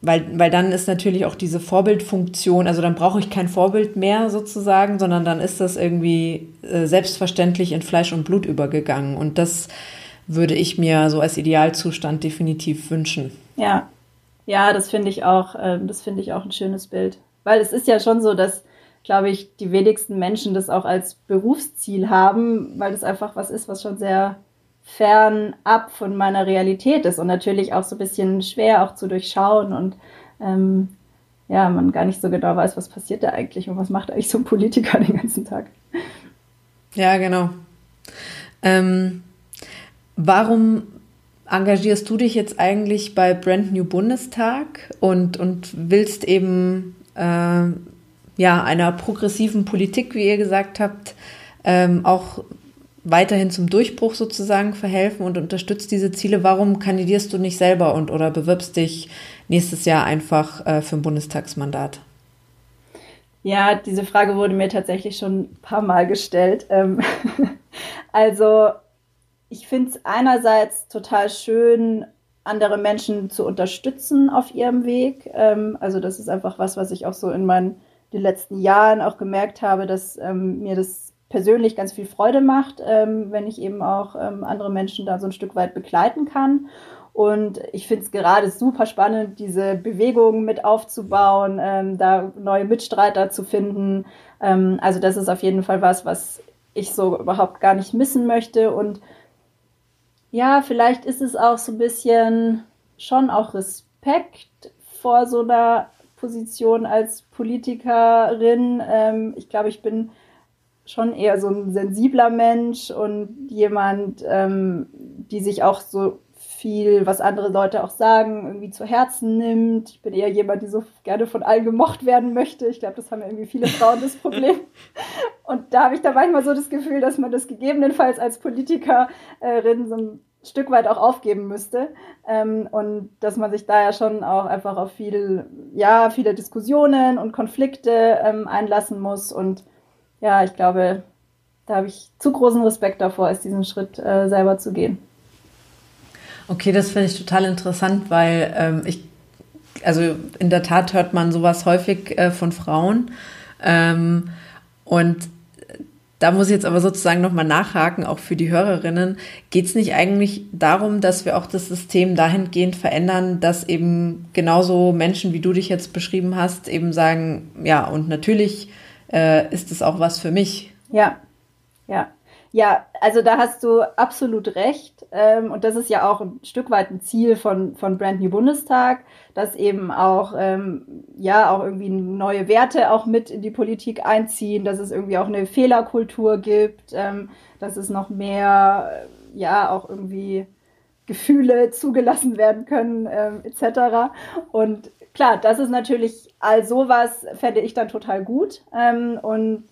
weil, weil dann ist natürlich auch diese Vorbildfunktion, also dann brauche ich kein Vorbild mehr sozusagen, sondern dann ist das irgendwie äh, selbstverständlich in Fleisch und Blut übergegangen. Und das würde ich mir so als Idealzustand definitiv wünschen. Ja, ja, das finde ich auch, äh, das finde ich auch ein schönes Bild. Weil es ist ja schon so, dass, glaube ich, die wenigsten Menschen das auch als Berufsziel haben, weil das einfach was ist, was schon sehr fernab von meiner Realität ist und natürlich auch so ein bisschen schwer auch zu durchschauen und ähm, ja, man gar nicht so genau weiß, was passiert da eigentlich und was macht eigentlich so ein Politiker den ganzen Tag. Ja, genau. Ähm, Warum engagierst du dich jetzt eigentlich bei Brand New Bundestag und, und willst eben äh, ja, einer progressiven Politik, wie ihr gesagt habt, ähm, auch weiterhin zum Durchbruch sozusagen verhelfen und unterstützt diese Ziele. Warum kandidierst du nicht selber und oder bewirbst dich nächstes Jahr einfach äh, für ein Bundestagsmandat? Ja, diese Frage wurde mir tatsächlich schon ein paar Mal gestellt. Ähm, also ich finde es einerseits total schön, andere Menschen zu unterstützen auf ihrem Weg. Ähm, also das ist einfach was, was ich auch so in meinen den letzten Jahren auch gemerkt habe, dass ähm, mir das persönlich ganz viel Freude macht, ähm, wenn ich eben auch ähm, andere Menschen da so ein Stück weit begleiten kann. Und ich finde es gerade super spannend, diese Bewegung mit aufzubauen, ähm, da neue Mitstreiter zu finden. Ähm, also das ist auf jeden Fall was, was ich so überhaupt gar nicht missen möchte. Und ja, vielleicht ist es auch so ein bisschen schon auch Respekt vor so einer Position als Politikerin. Ähm, ich glaube, ich bin schon eher so ein sensibler Mensch und jemand, ähm, die sich auch so viel, was andere Leute auch sagen, irgendwie zu Herzen nimmt. Ich bin eher jemand, die so gerne von allen gemocht werden möchte. Ich glaube, das haben irgendwie viele Frauen das Problem. Und da habe ich da manchmal so das Gefühl, dass man das gegebenenfalls als Politikerin so ein Stück weit auch aufgeben müsste. Ähm, und dass man sich da ja schon auch einfach auf viel, ja, viele Diskussionen und Konflikte ähm, einlassen muss. Und ja, ich glaube, da habe ich zu großen Respekt davor, es diesen Schritt äh, selber zu gehen. Okay, das finde ich total interessant, weil ähm, ich, also in der Tat hört man sowas häufig äh, von Frauen. Ähm, und da muss ich jetzt aber sozusagen nochmal nachhaken, auch für die Hörerinnen. Geht es nicht eigentlich darum, dass wir auch das System dahingehend verändern, dass eben genauso Menschen, wie du dich jetzt beschrieben hast, eben sagen, ja, und natürlich äh, ist es auch was für mich. Ja, ja. Ja, also da hast du absolut recht. Ähm, und das ist ja auch ein Stück weit ein Ziel von, von Brand New Bundestag, dass eben auch, ähm, ja, auch irgendwie neue Werte auch mit in die Politik einziehen, dass es irgendwie auch eine Fehlerkultur gibt, ähm, dass es noch mehr, ja, auch irgendwie Gefühle zugelassen werden können, etc. Und klar, das ist natürlich all sowas, fände ich dann total gut. Und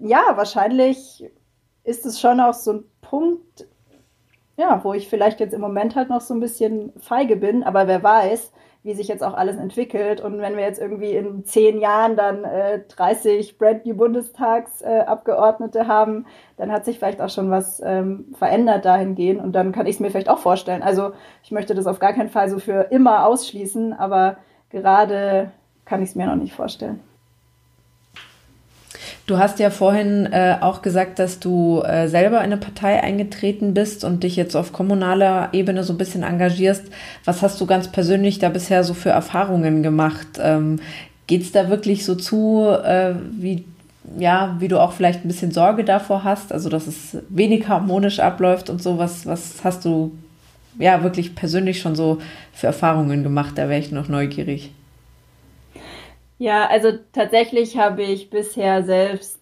ja, wahrscheinlich ist es schon auch so ein Punkt, ja, wo ich vielleicht jetzt im Moment halt noch so ein bisschen feige bin, aber wer weiß, wie sich jetzt auch alles entwickelt. Und wenn wir jetzt irgendwie in zehn Jahren dann äh, 30 Brand New Bundestagsabgeordnete äh, haben, dann hat sich vielleicht auch schon was ähm, verändert dahingehend. Und dann kann ich es mir vielleicht auch vorstellen. Also ich möchte das auf gar keinen Fall so für immer ausschließen, aber gerade kann ich es mir noch nicht vorstellen. Du hast ja vorhin äh, auch gesagt, dass du äh, selber in eine Partei eingetreten bist und dich jetzt auf kommunaler Ebene so ein bisschen engagierst. Was hast du ganz persönlich da bisher so für Erfahrungen gemacht? Ähm, Geht es da wirklich so zu, äh, wie, ja, wie du auch vielleicht ein bisschen Sorge davor hast, also dass es wenig harmonisch abläuft und so? Was, was hast du ja wirklich persönlich schon so für Erfahrungen gemacht? Da wäre ich noch neugierig. Ja, also tatsächlich habe ich bisher selbst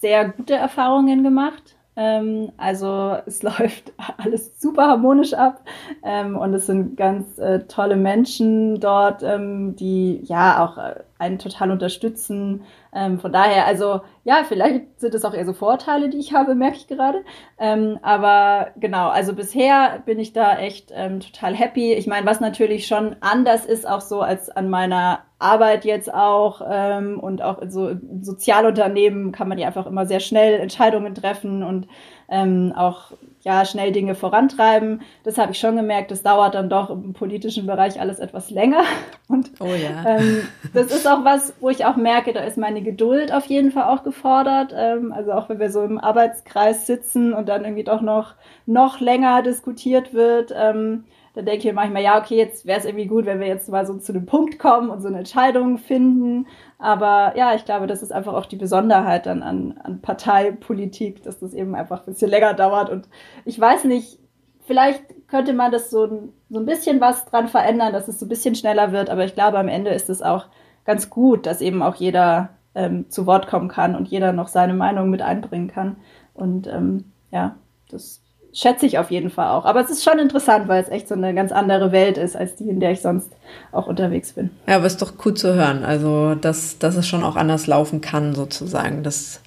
sehr gute Erfahrungen gemacht. Ähm, also es läuft alles super harmonisch ab ähm, und es sind ganz äh, tolle Menschen dort, ähm, die ja auch äh, einen total unterstützen. Ähm, von daher, also ja, vielleicht sind es auch eher so Vorteile, die ich habe, merke ich gerade. Ähm, aber genau, also bisher bin ich da echt ähm, total happy. Ich meine, was natürlich schon anders ist, auch so als an meiner Arbeit jetzt auch ähm, und auch in so Sozialunternehmen kann man ja einfach immer sehr schnell Entscheidungen treffen und ähm, auch ja schnell Dinge vorantreiben. Das habe ich schon gemerkt. Das dauert dann doch im politischen Bereich alles etwas länger. Und oh ja. ähm, das ist auch was, wo ich auch merke, da ist meine Geduld auf jeden Fall auch gefordert. Ähm, also auch wenn wir so im Arbeitskreis sitzen und dann irgendwie doch noch noch länger diskutiert wird. Ähm, da denke ich mir manchmal, ja, okay, jetzt wäre es irgendwie gut, wenn wir jetzt mal so zu einem Punkt kommen und so eine Entscheidung finden. Aber ja, ich glaube, das ist einfach auch die Besonderheit dann an, an Parteipolitik, dass das eben einfach ein bisschen länger dauert. Und ich weiß nicht, vielleicht könnte man das so, so ein bisschen was dran verändern, dass es so ein bisschen schneller wird. Aber ich glaube, am Ende ist es auch ganz gut, dass eben auch jeder ähm, zu Wort kommen kann und jeder noch seine Meinung mit einbringen kann. Und ähm, ja, das schätze ich auf jeden Fall auch. Aber es ist schon interessant, weil es echt so eine ganz andere Welt ist, als die, in der ich sonst auch unterwegs bin. Ja, aber es ist doch cool zu hören. Also, dass, dass es schon auch anders laufen kann, sozusagen. Das,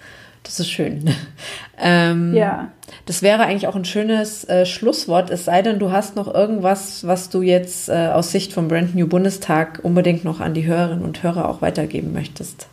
das ist schön. ähm, ja. Das wäre eigentlich auch ein schönes äh, Schlusswort, es sei denn, du hast noch irgendwas, was du jetzt äh, aus Sicht vom Brand New Bundestag unbedingt noch an die Hörerinnen und Hörer auch weitergeben möchtest.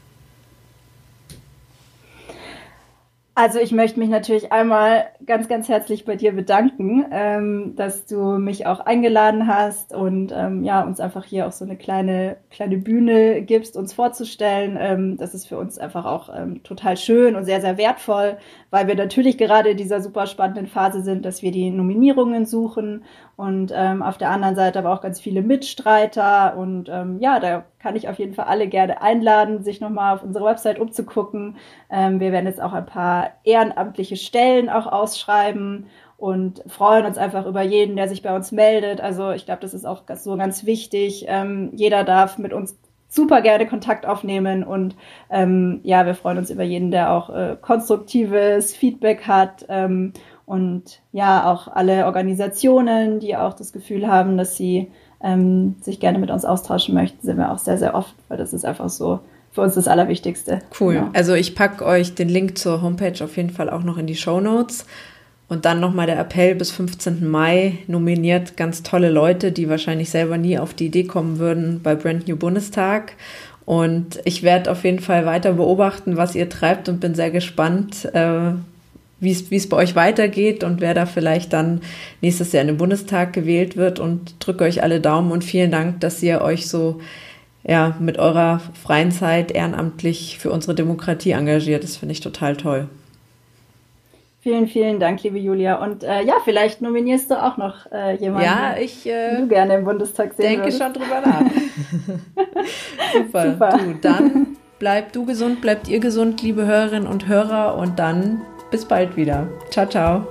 Also ich möchte mich natürlich einmal ganz, ganz herzlich bei dir bedanken, ähm, dass du mich auch eingeladen hast und ähm, ja, uns einfach hier auch so eine kleine, kleine Bühne gibst, uns vorzustellen. Ähm, das ist für uns einfach auch ähm, total schön und sehr, sehr wertvoll, weil wir natürlich gerade in dieser super spannenden Phase sind, dass wir die Nominierungen suchen und ähm, auf der anderen Seite aber auch ganz viele Mitstreiter und ähm, ja, da kann ich auf jeden Fall alle gerne einladen, sich nochmal auf unsere Website umzugucken. Ähm, wir werden jetzt auch ein paar ehrenamtliche Stellen auch ausschreiben und freuen uns einfach über jeden, der sich bei uns meldet. Also ich glaube, das ist auch so ganz wichtig. Ähm, jeder darf mit uns super gerne Kontakt aufnehmen und ähm, ja, wir freuen uns über jeden, der auch äh, konstruktives Feedback hat ähm, und ja, auch alle Organisationen, die auch das Gefühl haben, dass sie ähm, sich gerne mit uns austauschen möchten, sind wir auch sehr, sehr offen, weil das ist einfach so für uns das Allerwichtigste. Cool. Genau. Also ich packe euch den Link zur Homepage auf jeden Fall auch noch in die Show Notes. Und dann nochmal der Appell bis 15. Mai nominiert ganz tolle Leute, die wahrscheinlich selber nie auf die Idee kommen würden bei Brand New Bundestag. Und ich werde auf jeden Fall weiter beobachten, was ihr treibt und bin sehr gespannt, äh, wie es bei euch weitergeht und wer da vielleicht dann nächstes Jahr in den Bundestag gewählt wird und drücke euch alle Daumen und vielen Dank, dass ihr euch so ja, mit eurer freien Zeit ehrenamtlich für unsere Demokratie engagiert. Das finde ich total toll. Vielen, vielen Dank, liebe Julia. Und äh, ja, vielleicht nominierst du auch noch äh, jemanden, ja, ich, äh, den du gerne im Bundestag sehen denke würdest. schon drüber nach. Super. Super. Du, dann bleib du gesund, bleibt ihr gesund, liebe Hörerinnen und Hörer. Und dann bis bald wieder. Ciao, ciao.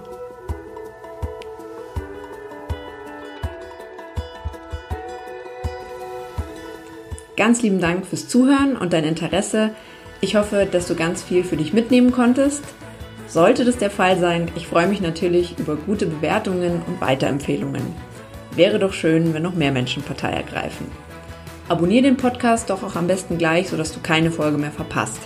Ganz lieben Dank fürs Zuhören und dein Interesse. Ich hoffe, dass du ganz viel für dich mitnehmen konntest. Sollte das der Fall sein, ich freue mich natürlich über gute Bewertungen und Weiterempfehlungen. Wäre doch schön, wenn noch mehr Menschen Partei ergreifen. Abonnier den Podcast doch auch am besten gleich, sodass du keine Folge mehr verpasst.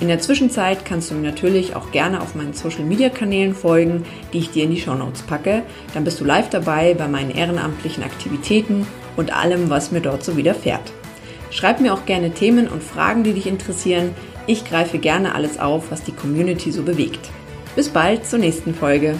In der Zwischenzeit kannst du mir natürlich auch gerne auf meinen Social Media Kanälen folgen, die ich dir in die Show Notes packe. Dann bist du live dabei bei meinen ehrenamtlichen Aktivitäten und allem, was mir dort so widerfährt. Schreib mir auch gerne Themen und Fragen, die dich interessieren. Ich greife gerne alles auf, was die Community so bewegt. Bis bald zur nächsten Folge.